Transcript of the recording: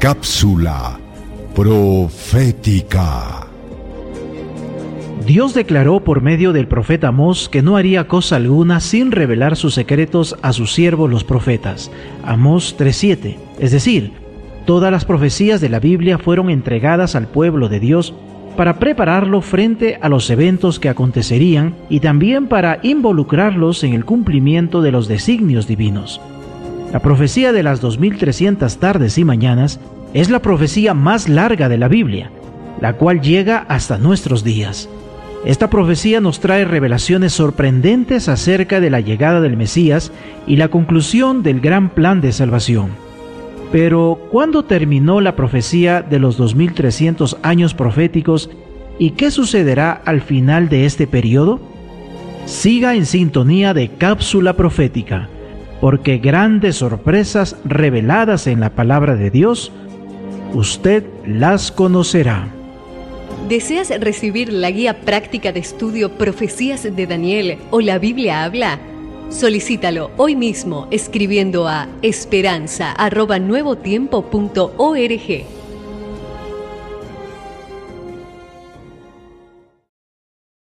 Cápsula profética. Dios declaró por medio del profeta Amós que no haría cosa alguna sin revelar sus secretos a sus siervos los profetas. Amós 3:7. Es decir, todas las profecías de la Biblia fueron entregadas al pueblo de Dios para prepararlo frente a los eventos que acontecerían y también para involucrarlos en el cumplimiento de los designios divinos. La profecía de las 2300 tardes y mañanas es la profecía más larga de la Biblia, la cual llega hasta nuestros días. Esta profecía nos trae revelaciones sorprendentes acerca de la llegada del Mesías y la conclusión del gran plan de salvación. Pero, ¿cuándo terminó la profecía de los 2300 años proféticos y qué sucederá al final de este periodo? Siga en sintonía de cápsula profética, porque grandes sorpresas reveladas en la palabra de Dios, usted las conocerá. ¿Deseas recibir la guía práctica de estudio Profecías de Daniel o la Biblia habla? Solicítalo hoy mismo escribiendo a esperanza.nuevotiempo.org.